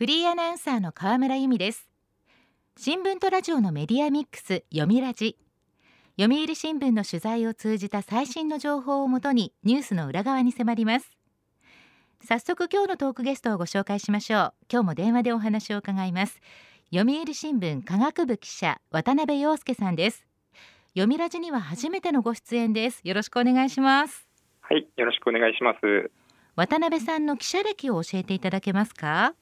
フリーアナウンサーの河村由美です。新聞とラジオのメディアミックス読みラジ。読売新聞の取材を通じた最新の情報をもとにニュースの裏側に迫ります。早速今日のトークゲストをご紹介しましょう。今日も電話でお話を伺います。読売新聞科学部記者渡辺陽介さんです。読みラジには初めてのご出演です。よろしくお願いします。はいよろしくお願いします。渡辺さんの記者歴を教えていただけますか？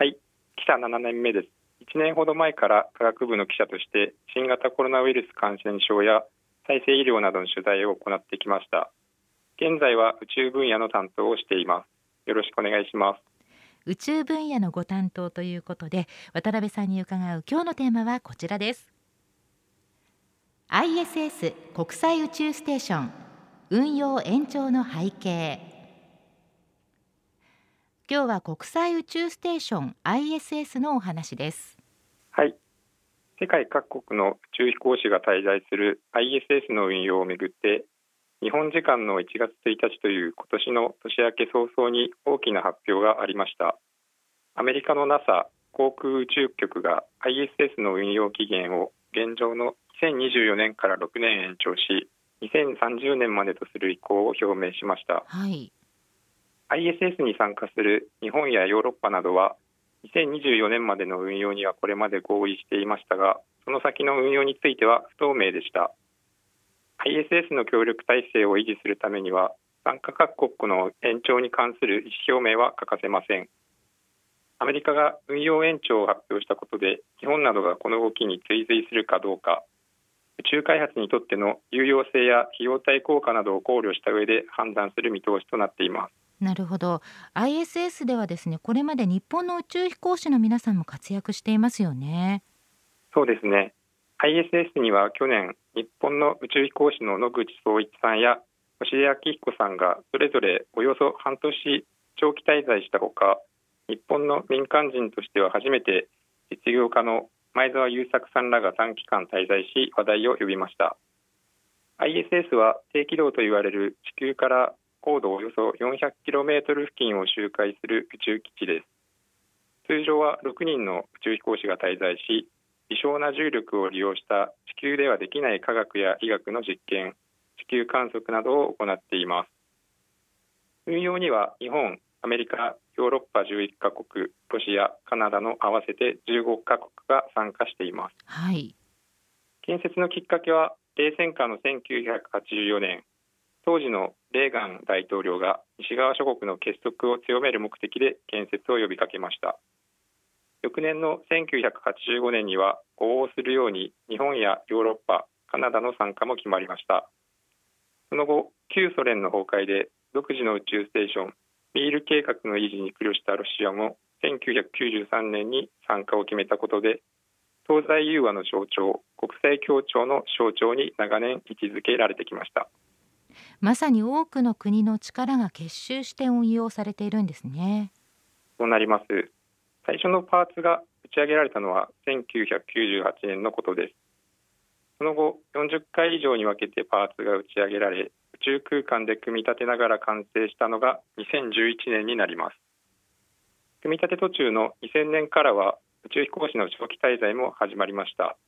はい。記者7年目です。1年ほど前から科学部の記者として新型コロナウイルス感染症や再生医療などの取材を行ってきました。現在は宇宙分野の担当をしています。よろしくお願いします。宇宙分野のご担当ということで渡辺さんに伺う今日のテーマはこちらです。ISS 国際宇宙ステーション運用延長の背景。今日は国際宇宙ステーション ISS のお話です。はい。世界各国の宇宙飛行士が滞在する ISS の運用をめぐって日本時間の1月1日という今年の年明け早々に大きな発表がありました。アメリカの NASA 航空宇宙局が ISS の運用期限を現状の2024年から6年延長し2030年までとする意向を表明しました、はい、ISS に参加する日本やヨーロッパなどは2024年までの運用にはこれまで合意していましたがその先の運用については不透明でした。ISS の協力体制を維持するためには参加各国の延長に関する意思表明は欠かせません。アメリカが運用延長を発表したことで日本などがこの動きに追随するかどうか宇宙開発にとっての有用性や費用対効果などを考慮した上で判断する見通しとなっています。なるほど。ISS ではですねこれまで日本の宇宙飛行士の皆さんも活躍していますよね。そうですね。ISS には去年日本の宇宙飛行士の野口聡一さんや星出明彦さんがそれぞれおよそ半年長期滞在したほか日本の民間人としては初めて実業家の前澤友作さんらが短期間滞在し話題を呼びました。ISS は低軌道と言われる地球から高度およそ 400km 付近を周回する宇宙基地です。通常は6人の宇宙飛行士が滞在し微小な重力を利用した地球ではできない科学や医学の実験地球観測などを行っています。運用には日本アメリカヨーロッパ11カ国ロシアカナダの合わせて15カ国が参加しています、はい、建設のきっかけは冷戦下の1984年当時のレーガン大統領が西側諸国の結束を強める目的で建設を呼びかけました。翌年の1985年には呼応するように日本やヨーロッパカナダの参加も決まりました。その後旧ソ連の崩壊で独自の宇宙ステーションミール計画の維持に苦慮したロシアも1993年に参加を決めたことで東西融和の象徴国際協調の象徴に長年位置づけられてきました。まさに多くの国の力が結集して運用されているんですね。そうなります。最初のパーツが打ち上げられたのは1998年のことです。その後40回以上に分けてパーツが打ち上げられ宇宙空間で組み立てながら完成したのが2011年になります。組み立て途中の2000年からは宇宙飛行士の長期滞在も始まりました。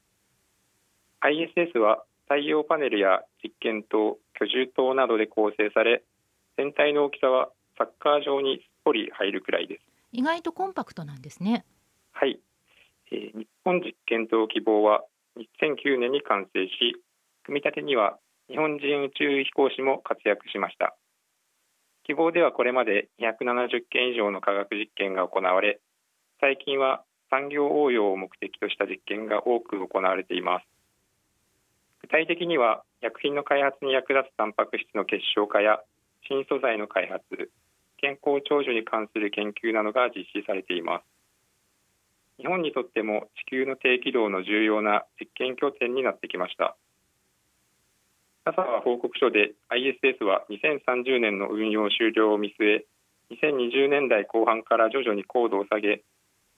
ISS は太陽パネルや実験棟居住棟などで構成され全体の大きさはサッカー場にすっぽり入るくらいです。意外とコンパクトなんですね。はい、えー、日本実験棟希望は2009年に完成し組み立てには日本人宇宙飛行士も活躍しました。希望ではこれまで270件以上の科学実験が行われ最近は産業応用を目的とした実験が多く行われています。具体的には薬品の開発に役立つタンパク質の結晶化や新素材の開発健康長寿に関する研究などが実施されています。日本にとっても地球の低軌道の重要な実験拠点になってきました。NASA は報告書で ISS は2030年の運用終了を見据え2020年代後半から徐々に高度を下げ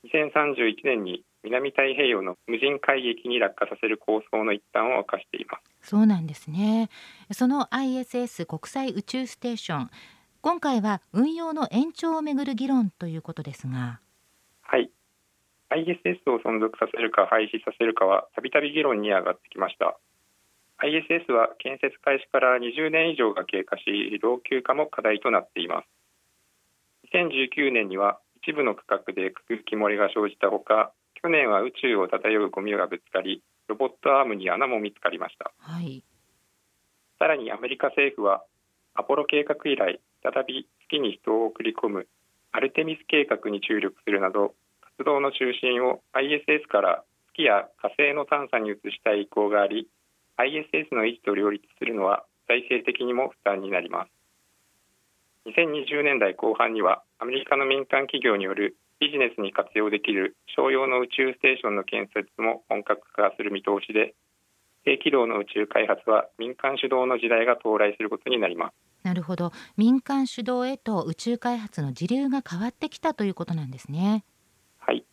2031年に南太平洋の無人海域に落下させる構想の一端を明かしています。そうなんですね。その ISS 国際宇宙ステーション今回は運用の延長をめぐる議論ということですが。はい。ISS を存続させるか廃止させるかはたびたび議論に上がってきました。ISS は建設開始から20年以上が経過し老朽化も課題となっています。2019年には一部の区画で空気漏れが生じたほか去年は宇宙を漂うゴミがぶつかりロボットアームに穴も見つかりました、はい、さらにアメリカ政府はアポロ計画以来再び月に人を送り込むアルテミス計画に注力するなど活動の中心を ISS から月や火星の探査に移したい意向があり ISS の維持と両立するのは財政的にも負担になります。2020年代後半にはアメリカの民間企業によるビジネスに活用できる商用の宇宙ステーションの建設も本格化する見通しで低軌道の宇宙開発は民間主導の時代が到来することになります。なるほど。民間主導へと宇宙開発の時流が変わってきたということなんですね。はい。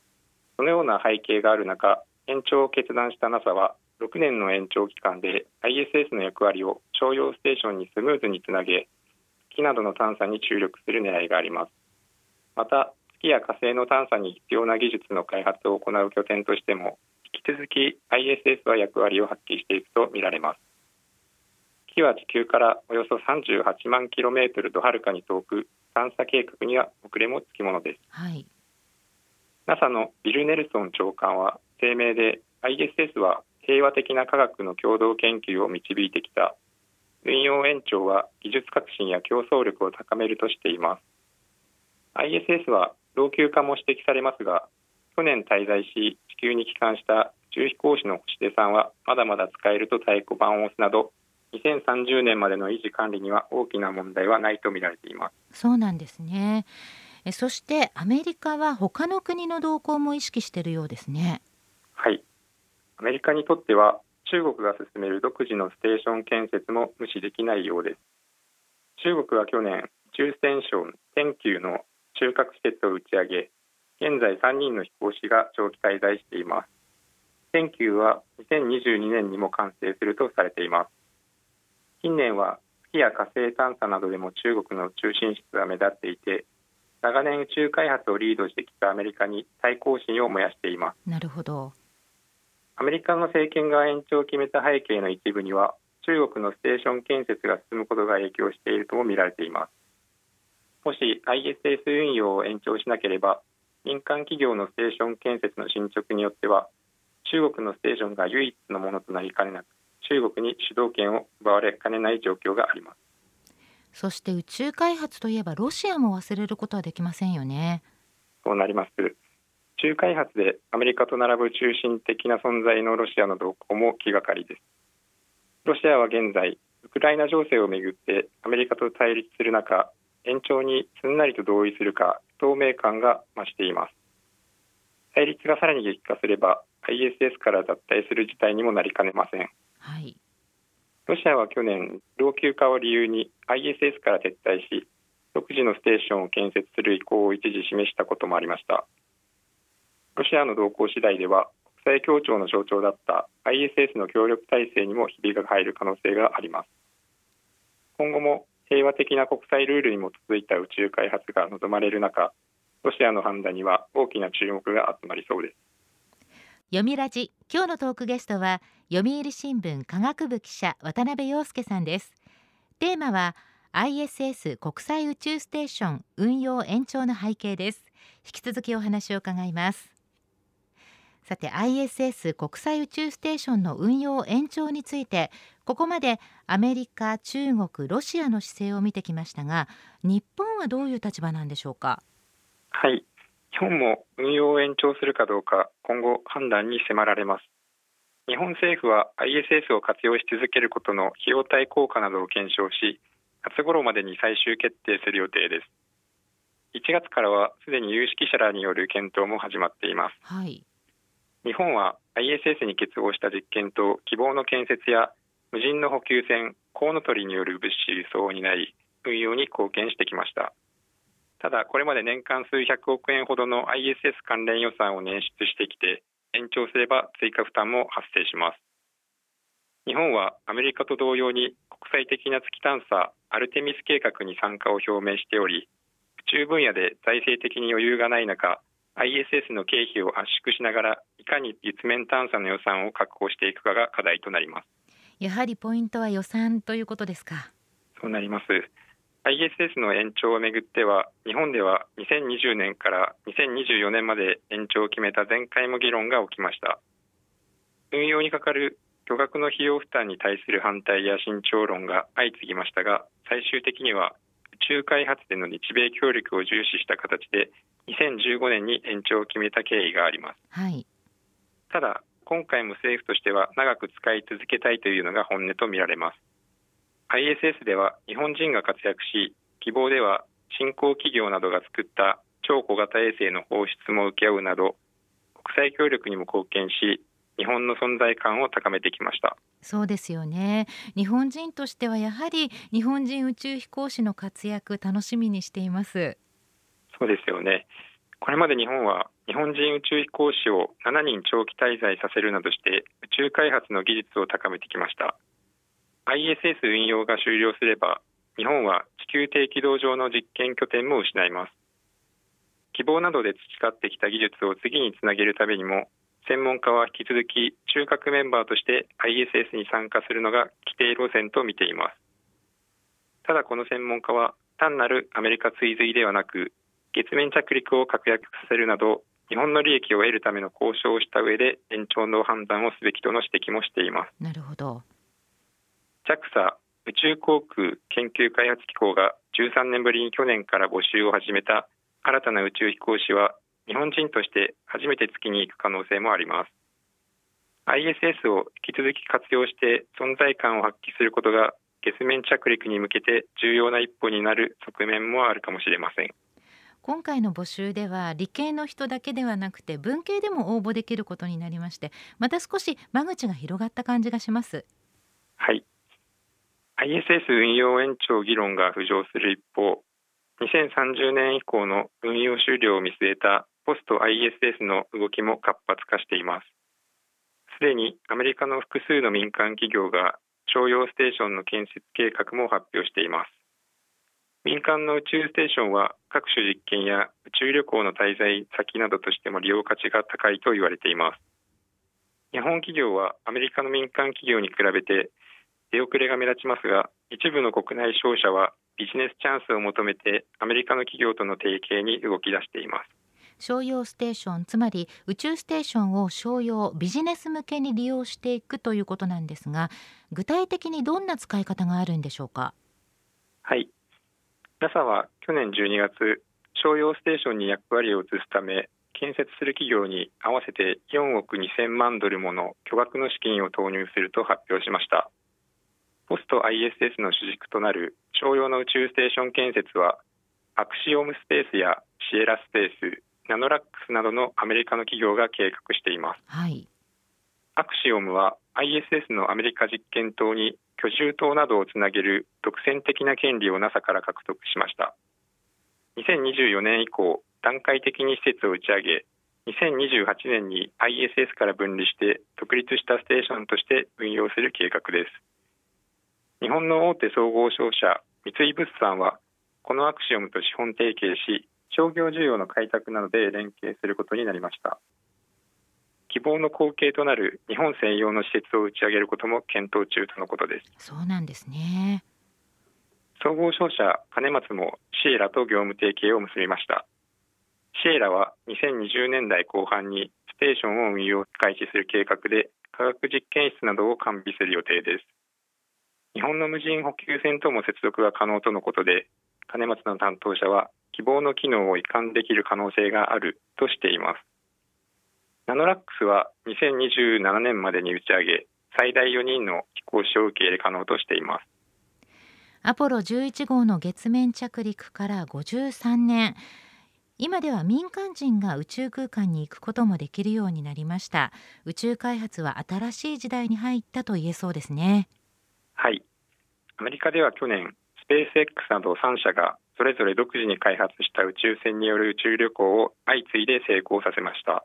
そのような背景がある中延長を決断した NASA は6年の延長期間で ISS の役割を商用ステーションにスムーズにつなげ月などの探査に注力する狙いがあります。また月や火星の探査に必要な技術の開発を行う拠点としても引き続き ISS は役割を発揮していくとみられます。月は地球からおよそ38万キロメートルとはるかに遠く探査計画には遅れもつきものです、はい、NASA のビル・ネルソン長官は声明で ISS は平和的な科学の共同研究を導いてきた。運用延長は技術革新や競争力を高めるとしています。ISS は老朽化も指摘されますが去年滞在し地球に帰還した宇宙飛行士の星出さんはまだまだ使えると太鼓判を押すなど2030年までの維持管理には大きな問題はないと見られています。そうなんですね。そしてアメリカは他の国の動向も意識しているようですね。はい。アメリカにとっては中国が進める独自のステーション建設も無視できないようです。中国は去年宇宙ステーション天宮の中核施設を打ち上げ現在3人の飛行士が長期滞在しています。天宮は2022年にも完成するとされています。近年は月や火星探査などでも中国の中心室が目立っていて長年宇宙開発をリードしてきたアメリカに対抗心を燃やしています。なるほど。アメリカの政権が延長を決めた背景の一部には中国のステーション建設が進むことが影響しているとも見られていますもし ISS 運用を延長しなければ民間企業のステーション建設の進捗によっては中国のステーションが唯一のものとなりかねなく中国に主導権を奪われかねない状況があります。そして宇宙開発といえばロシアも忘れることはできませんよね。そうなります。宇宙開発でアメリカと並ぶ中心的な存在のロシアの動向も気がかりです。ロシアは現在ウクライナ情勢をめぐってアメリカと対立する中延長にすんなりと同意するか透明感が増しています。対立がさらに激化すれば ISS から脱退する事態にもなりかねません。はい、ロシアは去年老朽化を理由に ISS から撤退し独自のステーションを建設する意向を一時示したこともありました。ロシアの動向次第では国際協調の象徴だった ISS の協力体制にもひびが入る可能性があります。今後も平和的な国際ルールに基づいた宇宙開発が望まれる中ロシアの判断には大きな注目が集まりそうです。読みラジ今日のトークゲストは読売新聞科学部記者渡辺陽介さんです。テーマは ISS 国際宇宙ステーション運用延長の背景です。引き続きお話を伺います。さて ISS 国際宇宙ステーションの運用延長についてここまでアメリカ中国ロシアの姿勢を見てきましたが日本はどういう立場なんでしょうか？はい。日本も運用を延長するかどうか今後判断に迫られます。日本政府は ISS を活用し続けることの費用対効果などを検証し夏頃までに最終決定する予定です。1月からはすでに有識者らによる検討も始まっています、はい、日本は ISS に結合した実験と希望の建設や無人の補給船コウノトリによる物資輸送を担い運用に貢献してきました。ただこれまで年間数百億円ほどの ISS 関連予算を捻出してきて延長すれば追加負担も発生します。日本はアメリカと同様に国際的な月探査アルテミス計画に参加を表明しており宇宙分野で財政的に余裕がない中 ISS の経費を圧縮しながらいかに月面探査の予算を確保していくかが課題となります。やはりポイントは予算ということですか？そうなります。ISS の延長をめぐっては日本では2020年から2024年まで延長を決めた前回も議論が起きました。運用にかかる巨額の費用負担に対する反対や慎重論が相次ぎましたが最終的には宇宙開発での日米協力を重視した形で2015年に延長を決めた経緯があります、はい、ただ今回も政府としては長く使い続けたいというのが本音とみられます。ISS では日本人が活躍し希望では新興企業などが作った超小型衛星の放出も請け負うなど国際協力にも貢献し日本の存在感を高めてきました。そうですよね。日本人としてはやはり日本人宇宙飛行士の活躍楽しみにしていますそうですよね。これまで日本は日本人宇宙飛行士を7人長期滞在させるなどして宇宙開発の技術を高めてきました。ISS 運用が終了すれば日本は地球低軌道上の実験拠点も失います。希望などで培ってきた技術を次につなげるためにも専門家は引き続き中核メンバーとして ISS に参加するのが規定路線と見ています。ただこの専門家は単なるアメリカ追随ではなく月面着陸を確約させるなど日本の利益を得るための交渉をした上で延長の判断をすべきとの指摘もしています。なるほど。JAXA 宇宙航空研究開発機構が13年ぶりに去年から募集を始めた新たな宇宙飛行士は日本人として初めて月に行く可能性もあります。ISS を引き続き活用して存在感を発揮することが月面着陸に向けて重要な一歩になる側面もあるかもしれません今回の募集では理系の人だけではなくて文系でも応募できることになりましてまた少し間口が広がった感じがします。はい。ISS 運用延長議論が浮上する一方2030年以降の運用終了を見据えたポスト ISS の動きも活発化しています。すでにアメリカの複数の民間企業が商用ステーションの建設計画も発表しています。民間の宇宙ステーションは各種実験や宇宙旅行の滞在先などとしても利用価値が高いと言われています。日本企業はアメリカの民間企業に比べて出遅れが目立ちますが一部の国内商社はビジネスチャンスを求めてアメリカの企業との提携に動き出しています。商用ステーションつまり宇宙ステーションを商用ビジネス向けに利用していくということなんですが具体的にどんな使い方があるんでしょうか？はい NASA は去年12月商用ステーションに役割を移すため建設する企業に合わせて4億2000万ドルもの巨額の資金を投入すると発表しました。ポスト ISS の主軸となる商用の宇宙ステーション建設はアクシオムスペースやシエラスペースナノラックスなどのアメリカの企業が計画しています、はい、アクシオムは ISS のアメリカ実験棟に居住棟などをつなげる独占的な権利を NASA から獲得しました。2024年以降段階的に施設を打ち上げ2028年に ISS から分離して独立したステーションとして運用する計画です。日本の大手総合商社三井物産はこのアクシオムと資本提携し商業需要の開拓などで連携することになりました。希望の後継となる日本専用の施設を打ち上げることも検討中とのことです。そうなんですね。総合商社金松もシエラと業務提携を結びました。シエラは2020年代後半にステーションを運用開始する計画で科学実験室などを完備する予定です。日本の無人補給船とも接続が可能とのことで金松の担当者は希望の機能を移管できる可能性があるとしていますナノラックスは2027年までに打ち上げ最大4人の飛行士を受け入れ可能としています。アポロ11号の月面着陸から53年。今では民間人が宇宙空間に行くこともできるようになりました。宇宙開発は新しい時代に入ったと言えそうですね。はい。アメリカでは去年スペース X など3社がそれぞれ独自に開発した宇宙船による宇宙旅行を相次いで成功させました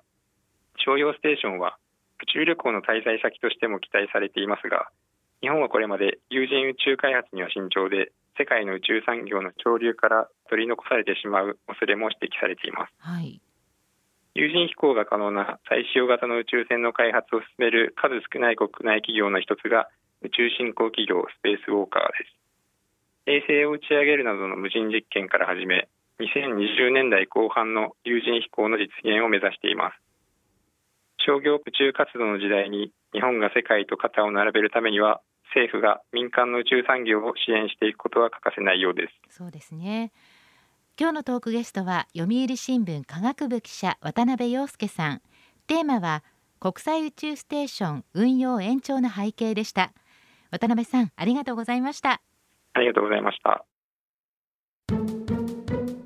商用ステーションは宇宙旅行の滞在先としても期待されていますが日本はこれまで有人宇宙開発には慎重で世界の宇宙産業の潮流から取り残されてしまう恐れも指摘されています、はい、有人飛行が可能な再使用型の宇宙船の開発を進める数少ない国内企業の一つが宇宙振興企業スペースウォーカーです。衛星を打ち上げるなどの無人実験から始め2020年代後半の有人飛行の実現を目指しています商業宇宙活動の時代に日本が世界と肩を並べるためには政府が民間の宇宙産業を支援していくことは欠かせないようです。そうですね。今日のトークゲストは読売新聞科学部記者渡辺陽介さん。テーマは国際宇宙ステーション運用延長の背景でした。渡辺さんありがとうございました。ありがとうございました。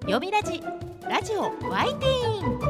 読みラジラジオワイティーン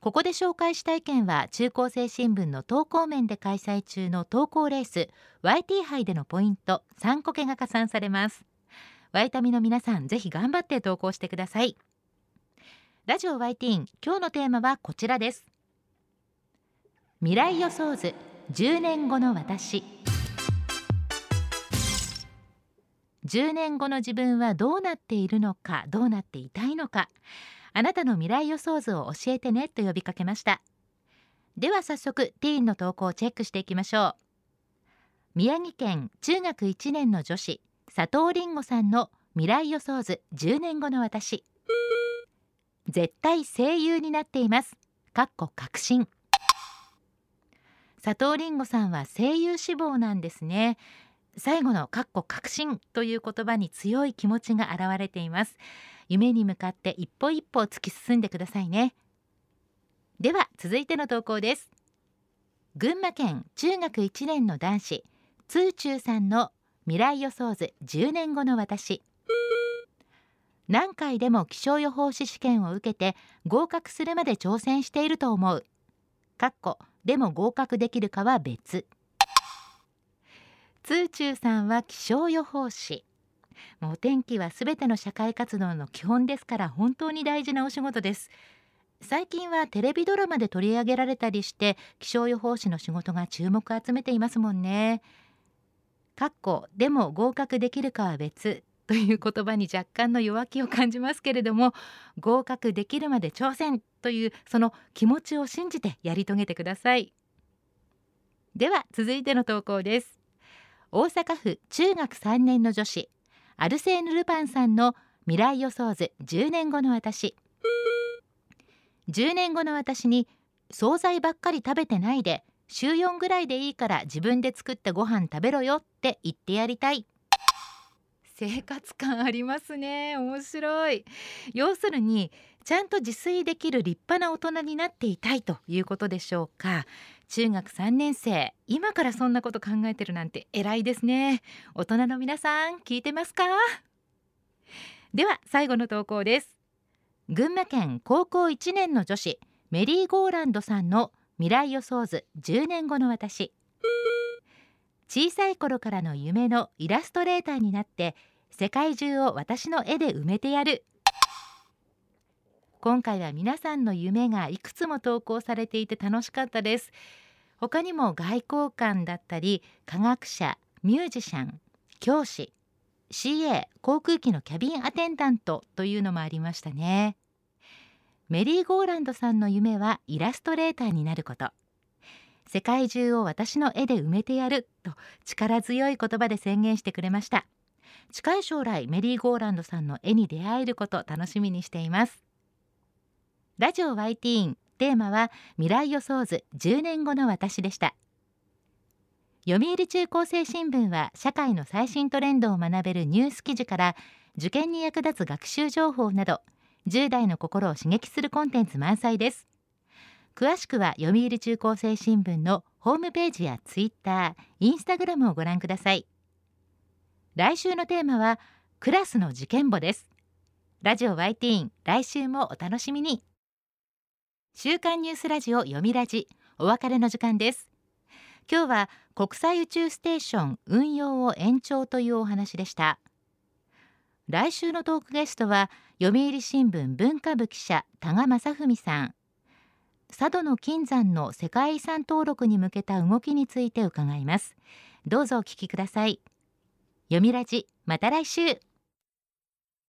ここで紹介した意見は中高生新聞の投稿面で開催中の投稿レース YT 杯でのポイント3個けが加算されます。ワイタミの皆さんぜひ頑張って投稿してください。ラジオワイティーン今日のテーマはこちらです。未来予想図10年後の私。10年後の自分はどうなっているのかどうなっていたいのか。あなたの未来予想図を教えてねと呼びかけました。では早速ティーンの投稿をチェックしていきましょう。宮城県中学1年の女子佐藤凛吾さんの未来予想図10年後の私。絶対声優になっています。かっこ確信佐藤凛吾さんは声優志望なんですね。最後のかっこ確信という言葉に強い気持ちが現れています。夢に向かって一歩一歩突き進んでくださいね。では続いての投稿です。群馬県中学1年の男子通中さんの未来予想図10年後の私。何回でも気象予報士試験を受けて合格するまで挑戦していると思う。かっこでも合格できるかは別。通中さんは気象予報士。もうお天気はすべての社会活動の基本ですから本当に大事なお仕事です。最近はテレビドラマで取り上げられたりして気象予報士の仕事が注目を集めていますもんね。かっこでも合格できるかは別という言葉に若干の弱気を感じますけれども合格できるまで挑戦というその気持ちを信じてやり遂げてください。では続いての投稿です。大阪府中学3年の女子アルセーヌ・ルパンさんの未来予想図10年後の私。10年後の私に惣菜ばっかり食べてないで週4ぐらいでいいから自分で作ったご飯食べろよって言ってやりたい。生活感ありますね。面白い。要するにちゃんと自炊できる立派な大人になっていたいということでしょうか。中学3年生。今からそんなこと考えてるなんて偉いですね。大人の皆さん聞いてますか？では最後の投稿です。群馬県高校1年の女子メリーゴーランドさんの未来予想図10年後の私。小さい頃からの夢のイラストレーターになって世界中を私の絵で埋めてやる今回は皆さんの夢がいくつも投稿されていて楽しかったです。他にも外交官だったり科学者ミュージシャン教師 CA 航空機のキャビンアテンダントというのもありましたね。メリーゴーランドさんの夢はイラストレーターになること。世界中を私の絵で埋めてやると力強い言葉で宣言してくれました。近い将来メリーゴーランドさんの絵に出会えること楽しみにしています。ラジオ YT ーン。テーマは未来予想図。10年後の私でした。読売中高生新聞は社会の最新トレンドを学べるニュース記事から受験に役立つ学習情報など10代の心を刺激するコンテンツ満載です。詳しくは読売中高生新聞のホームページやツイッター、インスタグラムをご覧ください。来週のテーマはクラスの事件簿です。ラジオ YT 来週もお楽しみに。週刊ニュースラジオ読みラジお別れの時間です。今日は国際宇宙ステーション運用を延長というお話でした。来週のトークゲストは読売新聞文化部記者多賀正文さん。佐渡の金山の世界遺産登録に向けた動きについて伺います。どうぞお聞きください。読みラジまた来週。